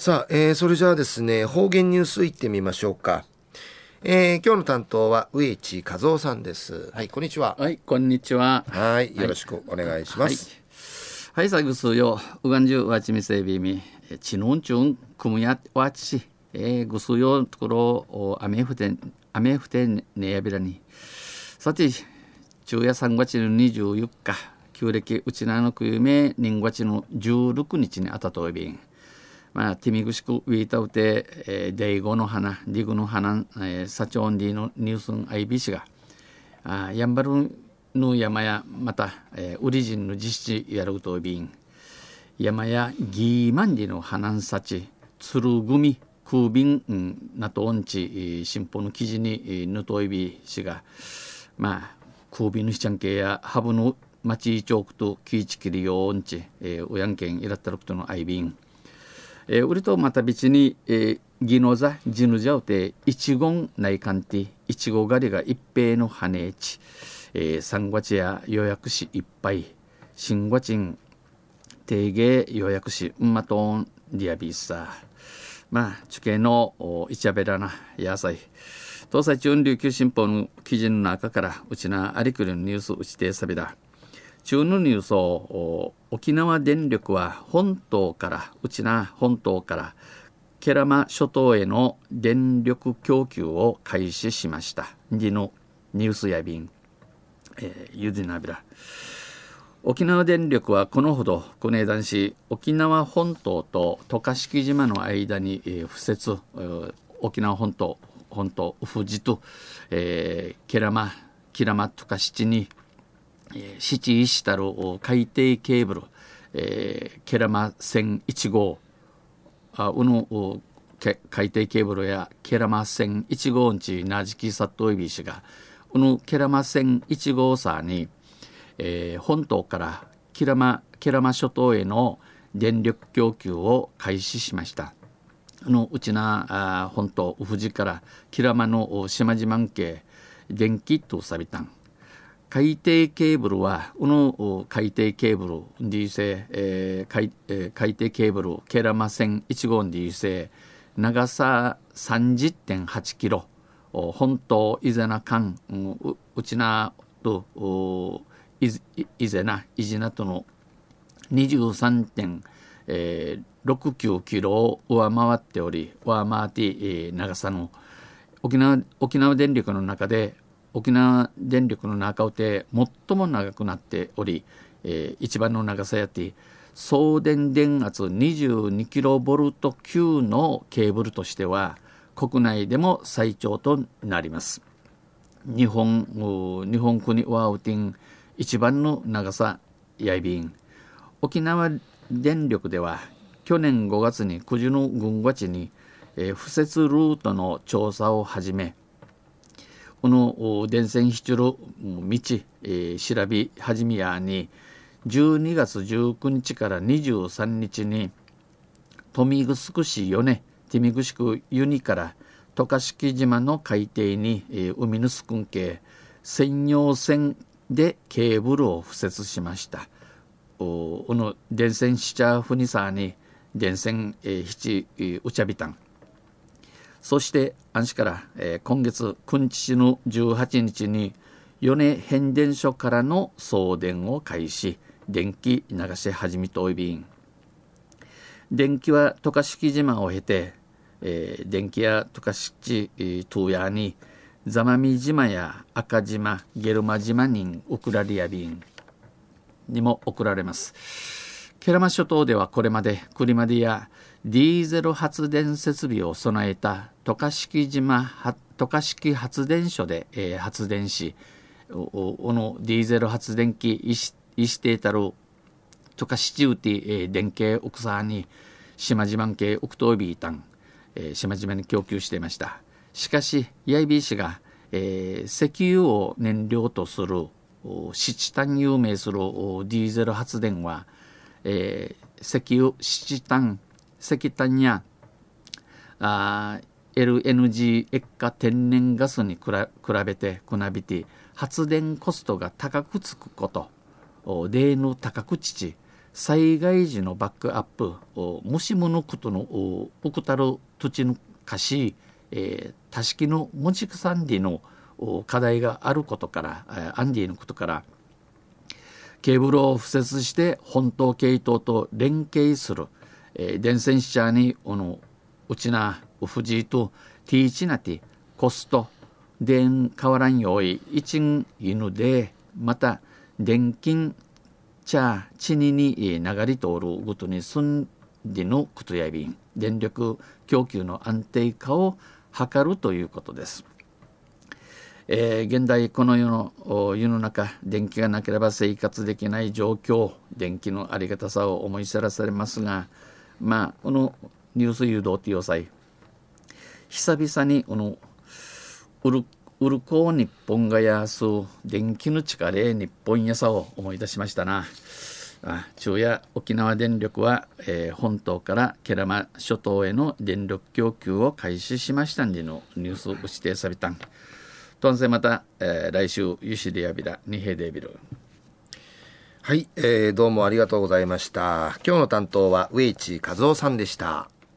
さあ、えー、それじゃあですね、方言ニュースいってみましょうか。えー、今日の担当は植地和夫さんです。はい、こんにちは。はい、こんにちは。はい、よろしくお願いします。はい、はい、さぐすよ、うがんじゅうわちみせびみ、ちのんちゅん、くむやわち、えー、ぐすよところ、お雨ふて、雨ふてねやびらに。さて、昼夜3月の24日、旧暦うちなのくゆめ、人月の16日にあたといびん。まあ、ティミグシクウィータウテ、えー、デイゴの花、ディグの花、えー、サチョンディのニュースンアイビシが、あやんばるの山や、また、えー、ウリジンの実施やるとびん、山やギーマンディの花んさち、つるぐみ、空便、うん、なとおんち、新報の記事に、ぬといびしが、まあ、空便のしちゃんけや、ハブの町チョークとキーチキリヨーンチ、えー、おやんけんいらったるくとのアイビン、えー、売りとまた別に、えー、ギノザジヌジャウテイチゴン内観ティイチゴ狩りが一平の羽地、えー、三月や予約しいっぱい新月賃定芸予約しうんまとんディアビーサまあ地形のおイチャベラな野菜。東西中琉球新報の記事の中からうちなありくりのニュースうちてさびだ。中のニュースを沖縄電力は本島からうちな本島からケラマ諸島への電力供給を開始しました。でのニュースや便、えー、ゆでなびら。沖縄電力はこのほどこの男子沖縄本島と渡嘉敷島の間に、えー、敷設、えー、沖縄本島本島富士と、えー、ケラマキラマ渡嘉敷にえー、七石たる海底ケーブル、えー、ケラマ線1号あうの海底ケーブルやケラマ線1号んちなじきさっといびしがうのケラマ線1号さに、えー、本島からケラマケラマ諸島への電力供給を開始しました。あのうちなあ本島富士からキラマの島々系電気とさびたん海底ケーブルは、この海底ケーブル、ディーセ、えー海えー、海底ケーブル、ケラマ線1号ディーセ、長さ30.8キロ、本島伊是名間、ううちなと、伊是名、伊是名との23.69キロを上回っており、上回って、長さの沖縄沖縄電力の中で沖縄電力の中をて最も長くなっており、えー、一番の長さやって送電電圧 22kV 級のケーブルとしては国内でも最長となります。日本日本国ワウティン一番の長さやいびん。沖縄電力では去年5月に九十の軍町に、えー、敷設ルートの調査を始めこの電線引きる道、えー、調べ始めやに12月19日から23日に豊見城市米テミグシクユニから渡嘉敷島の海底に、えー、海のすくん系専用線でケーブルを敷設しましたお。この電線しちゃふにさに電線、えー、七、えー、うちゃびたん。そして安市から、えー、今月君日の18日に米変電所からの送電を開始。電気流し始めといびん。電気は渡嘉敷島を経て、えー、電気屋渡嘉敷東屋に座間味島や赤島ゲルマ島に送られやびん。にも送られます。ケラマ諸島ではこれまでクリマディアディーゼル発電設備を備えた渡嘉敷島渡嘉敷発電所で、えー、発電しおのゼル発電機いしいたる渡嘉敷うて、えー、電気奥沢に島々系奥東ビータン、えー、島々に供給していました。しかし IB 氏が、えー、石油を燃料とする七単有名するディーゼル発電は、えー、石油七単石炭やあ LNG 液化天然ガスに比べてくなびて発電コストが高くつくことデーヌ高く父災害時のバックアップもしものことのうくたる土地の貸し、えー、多式の持ち草んでの課題があることからアンディのことからケーブルを敷設して本島系統と連携する、えー、電線車におのうちなうふじとティーチナティコスト電変わらんよい一犬でまた電金茶地にに流れ通るごとに住んでのことやびん電力供給の安定化を図るということです。えー、現代この世の世の中電気がなければ生活できない状況電気のありがたさを思い知らされますがまあこのニュース誘導っていう際久々にこのウルウルコ日本がやす電気の力で日本やさを思い出しましたな。あ昼夜沖縄電力は、えー、本島からケラマ諸島への電力供給を開始しましたんでのニュースを指定されたん。とんせまた、えー、来週ゆしでやびらにへでびるはい、えー、どうもありがとうございました。今日の担当は上市和夫さんでした。